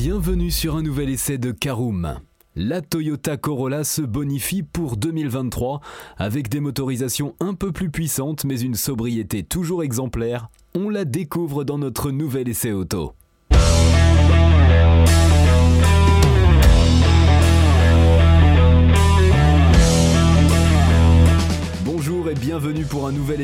Bienvenue sur un nouvel essai de Caroom. La Toyota Corolla se bonifie pour 2023 avec des motorisations un peu plus puissantes mais une sobriété toujours exemplaire. On la découvre dans notre nouvel essai auto.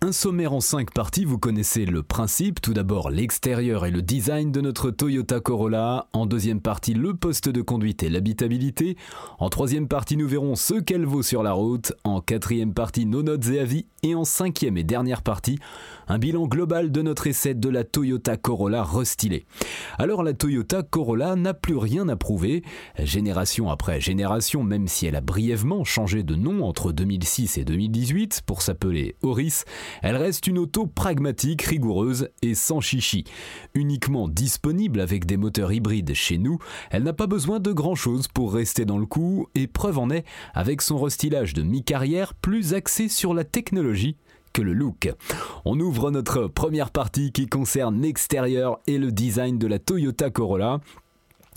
Un sommaire en 5 parties, vous connaissez le principe. Tout d'abord l'extérieur et le design de notre Toyota Corolla. En deuxième partie, le poste de conduite et l'habitabilité. En troisième partie, nous verrons ce qu'elle vaut sur la route. En quatrième partie, nos notes et avis. Et en cinquième et dernière partie, un bilan global de notre essai de la Toyota Corolla restylée. Alors la Toyota Corolla n'a plus rien à prouver. Génération après génération, même si elle a brièvement changé de nom entre 2006 et 2018 pour s'appeler Auris, elle reste une auto pragmatique, rigoureuse et sans chichi. Uniquement disponible avec des moteurs hybrides chez nous, elle n'a pas besoin de grand chose pour rester dans le coup, et preuve en est avec son restylage de mi-carrière plus axé sur la technologie que le look. On ouvre notre première partie qui concerne l'extérieur et le design de la Toyota Corolla.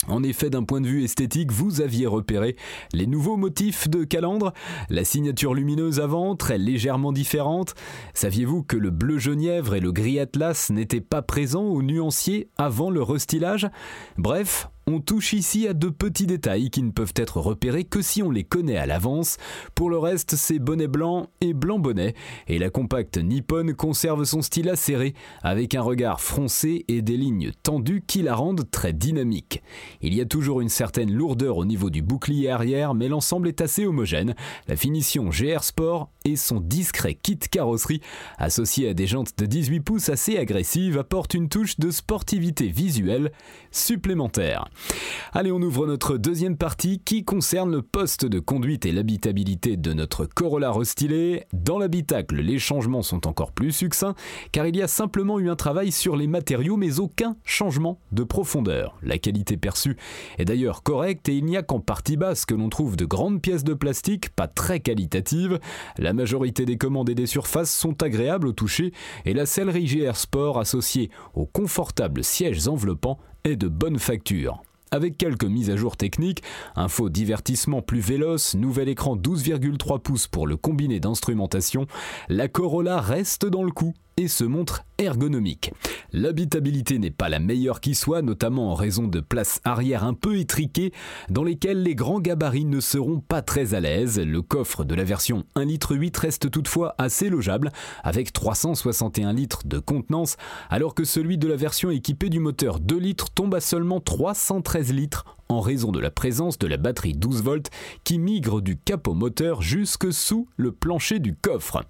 En effet, d'un point de vue esthétique, vous aviez repéré les nouveaux motifs de calandre, la signature lumineuse avant, très légèrement différente. Saviez-vous que le bleu genièvre et le gris atlas n'étaient pas présents au nuancier avant le restylage? Bref, on touche ici à de petits détails qui ne peuvent être repérés que si on les connaît à l'avance. Pour le reste, c'est bonnet blanc et blanc bonnet, et la compacte Nippon conserve son style acéré, avec un regard froncé et des lignes tendues qui la rendent très dynamique. Il y a toujours une certaine lourdeur au niveau du bouclier arrière, mais l'ensemble est assez homogène. La finition GR Sport et son discret kit carrosserie, associé à des jantes de 18 pouces assez agressives, apportent une touche de sportivité visuelle supplémentaire. Allez, on ouvre notre deuxième partie qui concerne le poste de conduite et l'habitabilité de notre Corolla restylé. Dans l'habitacle, les changements sont encore plus succincts car il y a simplement eu un travail sur les matériaux mais aucun changement de profondeur. La qualité perçue est d'ailleurs correcte et il n'y a qu'en partie basse que l'on trouve de grandes pièces de plastique pas très qualitatives. La majorité des commandes et des surfaces sont agréables au toucher et la sellerie GR Sport associée aux confortables sièges enveloppants est de bonne facture. Avec quelques mises à jour techniques, un faux divertissement plus véloce, nouvel écran 12,3 pouces pour le combiné d'instrumentation, la Corolla reste dans le coup et se montre ergonomique. L'habitabilité n'est pas la meilleure qui soit, notamment en raison de places arrière un peu étriquées dans lesquelles les grands gabarits ne seront pas très à l'aise. Le coffre de la version 1,8 litre reste toutefois assez logeable avec 361 litres de contenance alors que celui de la version équipée du moteur 2 litres tombe à seulement 313 litres en raison de la présence de la batterie 12 volts qui migre du capot moteur jusque sous le plancher du coffre.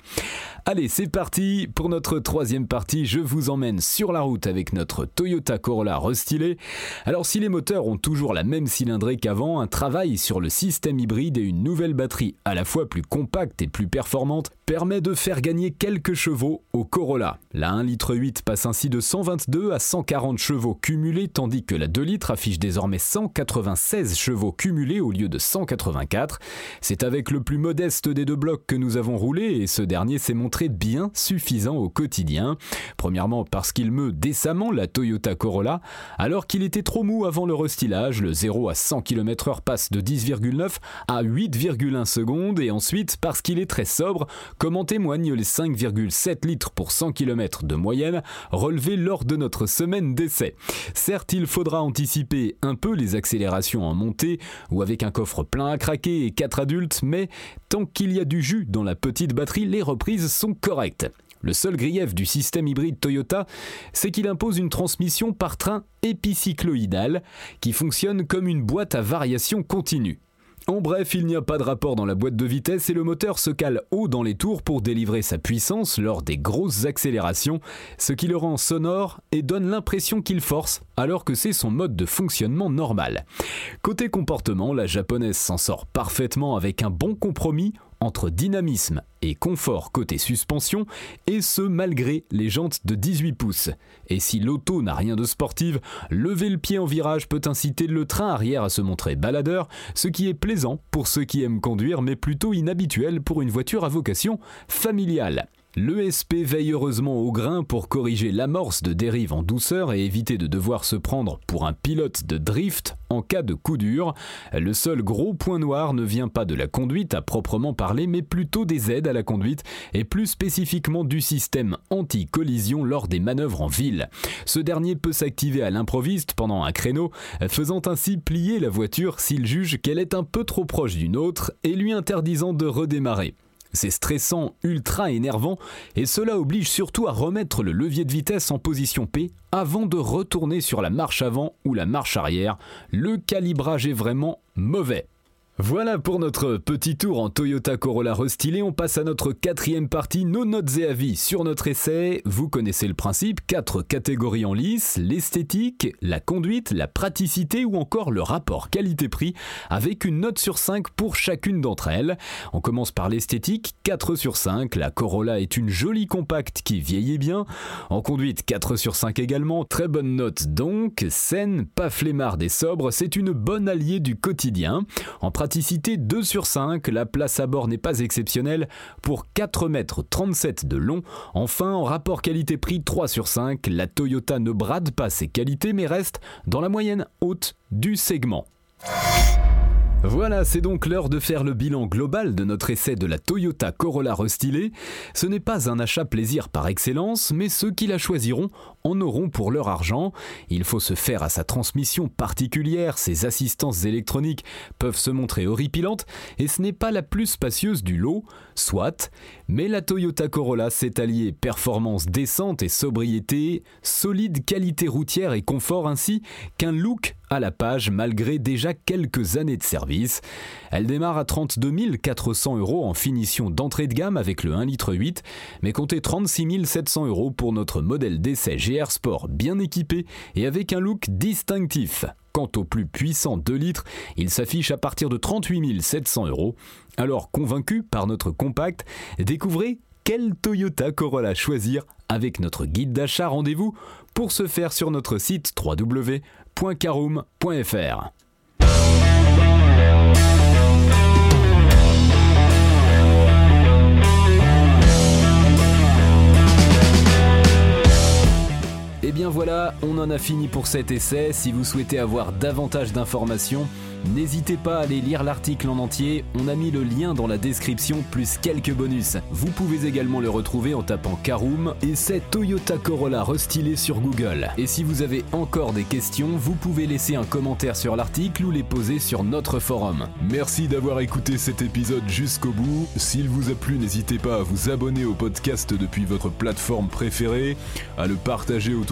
Allez, c'est parti pour notre troisième partie. Je vous emmène sur la route avec notre Toyota Corolla restylé. Alors, si les moteurs ont toujours la même cylindrée qu'avant, un travail sur le système hybride et une nouvelle batterie à la fois plus compacte et plus performante permet de faire gagner quelques chevaux au Corolla. La 1,8 litre passe ainsi de 122 à 140 chevaux cumulés, tandis que la 2 litres affiche désormais 196 chevaux cumulés au lieu de 184. C'est avec le plus modeste des deux blocs que nous avons roulé et ce dernier s'est montré bien suffisant au quotidien. Premièrement parce qu'il meut décemment la Toyota Corolla, alors qu'il était trop mou avant le restylage, le 0 à 100 km/h passe de 10,9 à 8,1 secondes et ensuite parce qu'il est très sobre comme en témoignent les 5,7 litres pour 100 km de moyenne relevés lors de notre semaine d'essai. Certes, il faudra anticiper un peu les accélérations en montée ou avec un coffre plein à craquer et 4 adultes, mais tant qu'il y a du jus dans la petite batterie, les reprises sont correctes. Le seul grief du système hybride Toyota, c'est qu'il impose une transmission par train épicycloïdale qui fonctionne comme une boîte à variation continue. En bref, il n'y a pas de rapport dans la boîte de vitesse et le moteur se cale haut dans les tours pour délivrer sa puissance lors des grosses accélérations, ce qui le rend sonore et donne l'impression qu'il force alors que c'est son mode de fonctionnement normal. Côté comportement, la japonaise s'en sort parfaitement avec un bon compromis entre dynamisme et confort côté suspension, et ce malgré les jantes de 18 pouces. Et si l'auto n'a rien de sportive, lever le pied en virage peut inciter le train arrière à se montrer baladeur, ce qui est plaisant pour ceux qui aiment conduire mais plutôt inhabituel pour une voiture à vocation familiale. L'ESP veille heureusement au grain pour corriger l'amorce de dérive en douceur et éviter de devoir se prendre pour un pilote de drift en cas de coup dur. Le seul gros point noir ne vient pas de la conduite à proprement parler, mais plutôt des aides à la conduite et plus spécifiquement du système anti-collision lors des manœuvres en ville. Ce dernier peut s'activer à l'improviste pendant un créneau, faisant ainsi plier la voiture s'il juge qu'elle est un peu trop proche d'une autre et lui interdisant de redémarrer. C'est stressant, ultra énervant, et cela oblige surtout à remettre le levier de vitesse en position P avant de retourner sur la marche avant ou la marche arrière. Le calibrage est vraiment mauvais. Voilà pour notre petit tour en Toyota Corolla restylé. On passe à notre quatrième partie, nos notes et avis sur notre essai. Vous connaissez le principe, quatre catégories en lice, l'esthétique, la conduite, la praticité ou encore le rapport qualité-prix avec une note sur 5 pour chacune d'entre elles. On commence par l'esthétique, 4 sur 5. La Corolla est une jolie compacte qui vieillit bien. En conduite, 4 sur 5 également. Très bonne note donc. Saine, pas flemmarde et sobre, c'est une bonne alliée du quotidien. En praticité 2 sur 5, la place à bord n'est pas exceptionnelle pour 4 mètres 37 de long. Enfin, en rapport qualité-prix 3 sur 5, la Toyota ne brade pas ses qualités mais reste dans la moyenne haute du segment. Voilà, c'est donc l'heure de faire le bilan global de notre essai de la Toyota Corolla restylée. Ce n'est pas un achat plaisir par excellence, mais ceux qui la choisiront en auront pour leur argent. Il faut se faire à sa transmission particulière, ses assistances électroniques peuvent se montrer horripilantes, et ce n'est pas la plus spacieuse du lot, soit, mais la Toyota Corolla s'est alliée performance décente et sobriété, solide qualité routière et confort ainsi qu'un look à la page malgré déjà quelques années de service. Elle démarre à 32 400 euros en finition d'entrée de gamme avec le 1,8 litre, mais comptez 36 700 euros pour notre modèle d'essai GR Sport bien équipé et avec un look distinctif. Quant au plus puissant 2 litres, il s'affiche à partir de 38 700 euros. Alors convaincu par notre compact, découvrez quel Toyota Corolla choisir avec notre guide d'achat. Rendez-vous pour ce faire sur notre site www.caroom.fr. Et eh bien voilà, on en a fini pour cet essai. Si vous souhaitez avoir davantage d'informations, N'hésitez pas à aller lire l'article en entier, on a mis le lien dans la description plus quelques bonus. Vous pouvez également le retrouver en tapant Karoom et c'est Toyota Corolla restylé sur Google. Et si vous avez encore des questions, vous pouvez laisser un commentaire sur l'article ou les poser sur notre forum. Merci d'avoir écouté cet épisode jusqu'au bout. S'il vous a plu, n'hésitez pas à vous abonner au podcast depuis votre plateforme préférée, à le partager autour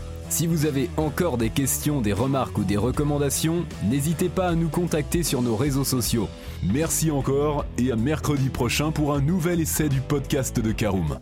Si vous avez encore des questions, des remarques ou des recommandations, n'hésitez pas à nous contacter sur nos réseaux sociaux. Merci encore et à mercredi prochain pour un nouvel essai du podcast de Caroom.